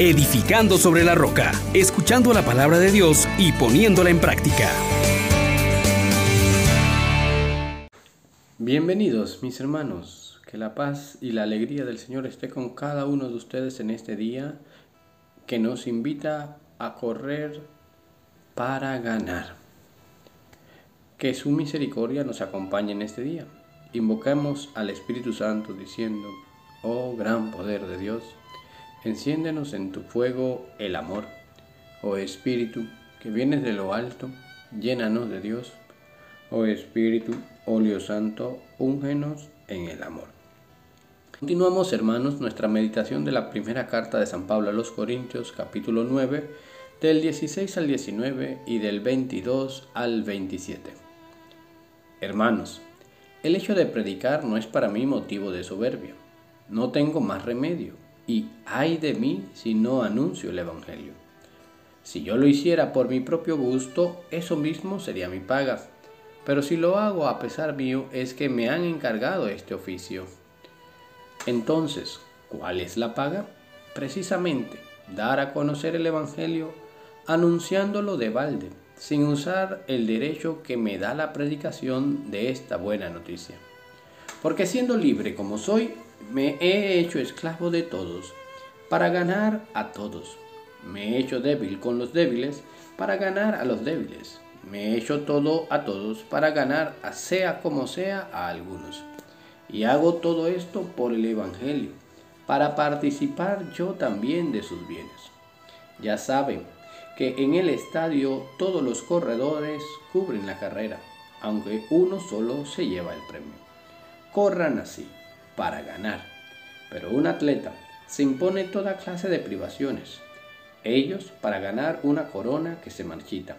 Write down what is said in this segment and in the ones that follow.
edificando sobre la roca, escuchando la palabra de Dios y poniéndola en práctica. Bienvenidos mis hermanos, que la paz y la alegría del Señor esté con cada uno de ustedes en este día que nos invita a correr para ganar. Que su misericordia nos acompañe en este día. Invocamos al Espíritu Santo diciendo, oh gran poder de Dios, enciéndenos en tu fuego el amor. Oh Espíritu, que vienes de lo alto, llénanos de Dios. Oh Espíritu, óleo santo, úngenos en el amor. Continuamos, hermanos, nuestra meditación de la primera carta de San Pablo a los Corintios, capítulo 9, del 16 al 19 y del 22 al 27. Hermanos, el hecho de predicar no es para mí motivo de soberbia. No tengo más remedio, y ay de mí si no anuncio el Evangelio. Si yo lo hiciera por mi propio gusto, eso mismo sería mi paga pero si lo hago a pesar mío es que me han encargado este oficio. Entonces, ¿cuál es la paga? Precisamente, dar a conocer el Evangelio anunciándolo de balde, sin usar el derecho que me da la predicación de esta buena noticia. Porque siendo libre como soy, me he hecho esclavo de todos, para ganar a todos. Me he hecho débil con los débiles, para ganar a los débiles me he hecho todo a todos para ganar, a sea como sea, a algunos. Y hago todo esto por el Evangelio, para participar yo también de sus bienes. Ya saben que en el estadio todos los corredores cubren la carrera, aunque uno solo se lleva el premio. Corran así, para ganar. Pero un atleta se impone toda clase de privaciones. Ellos para ganar una corona que se marchita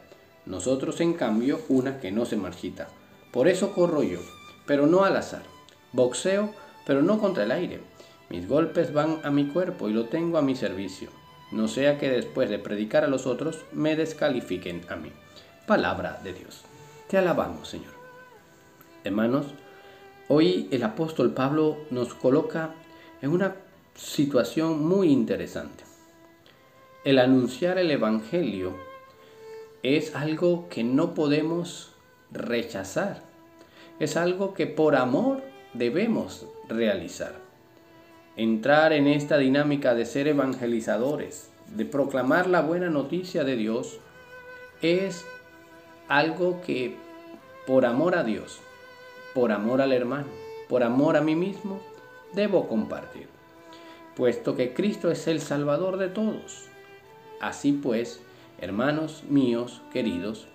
nosotros, en cambio, una que no se marchita. Por eso corro yo, pero no al azar. Boxeo, pero no contra el aire. Mis golpes van a mi cuerpo y lo tengo a mi servicio. No sea que después de predicar a los otros me descalifiquen a mí. Palabra de Dios. Te alabamos, Señor. Hermanos, hoy el apóstol Pablo nos coloca en una situación muy interesante. El anunciar el Evangelio es algo que no podemos rechazar. Es algo que por amor debemos realizar. Entrar en esta dinámica de ser evangelizadores, de proclamar la buena noticia de Dios, es algo que por amor a Dios, por amor al hermano, por amor a mí mismo, debo compartir, puesto que Cristo es el Salvador de todos. Así pues, hermanos míos queridos,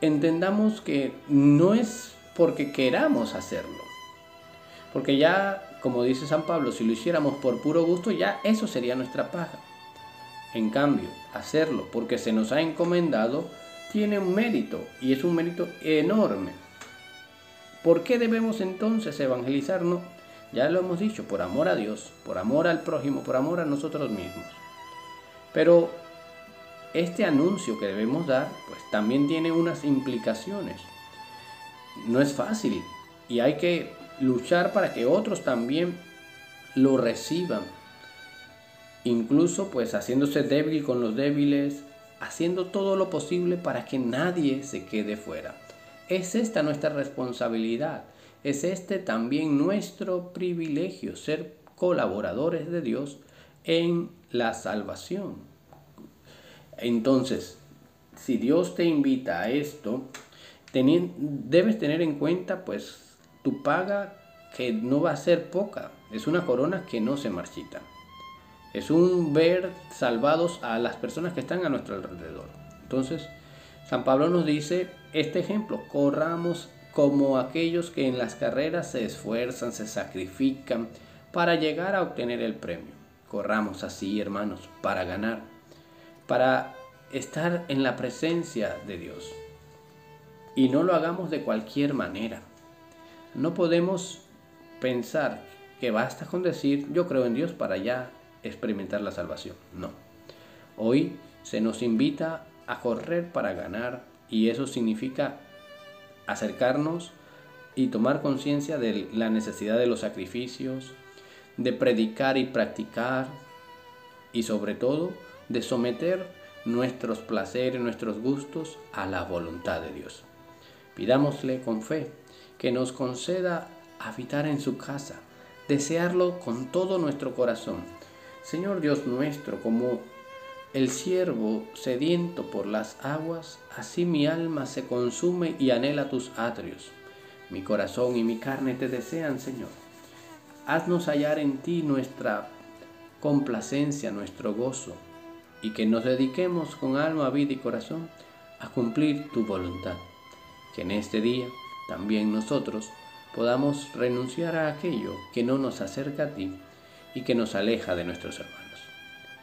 entendamos que no es porque queramos hacerlo. Porque ya, como dice San Pablo, si lo hiciéramos por puro gusto, ya eso sería nuestra paga. En cambio, hacerlo porque se nos ha encomendado tiene un mérito y es un mérito enorme. ¿Por qué debemos entonces evangelizarnos? Ya lo hemos dicho, por amor a Dios, por amor al prójimo, por amor a nosotros mismos. Pero este anuncio que debemos dar, pues también tiene unas implicaciones. No es fácil y hay que luchar para que otros también lo reciban. Incluso pues haciéndose débil con los débiles, haciendo todo lo posible para que nadie se quede fuera. Es esta nuestra responsabilidad, es este también nuestro privilegio, ser colaboradores de Dios en la salvación. Entonces, si Dios te invita a esto, debes tener en cuenta pues tu paga que no va a ser poca. Es una corona que no se marchita. Es un ver salvados a las personas que están a nuestro alrededor. Entonces, San Pablo nos dice este ejemplo, corramos como aquellos que en las carreras se esfuerzan, se sacrifican para llegar a obtener el premio. Corramos así, hermanos, para ganar para estar en la presencia de Dios. Y no lo hagamos de cualquier manera. No podemos pensar que basta con decir yo creo en Dios para ya experimentar la salvación. No. Hoy se nos invita a correr para ganar y eso significa acercarnos y tomar conciencia de la necesidad de los sacrificios, de predicar y practicar, y sobre todo de someter nuestros placeres, nuestros gustos a la voluntad de Dios. Pidámosle con fe que nos conceda habitar en su casa, desearlo con todo nuestro corazón. Señor Dios nuestro, como el siervo sediento por las aguas, así mi alma se consume y anhela tus atrios. Mi corazón y mi carne te desean, Señor. Haznos hallar en ti nuestra complacencia, nuestro gozo, y que nos dediquemos con alma, vida y corazón a cumplir tu voluntad. Que en este día también nosotros podamos renunciar a aquello que no nos acerca a ti y que nos aleja de nuestros hermanos.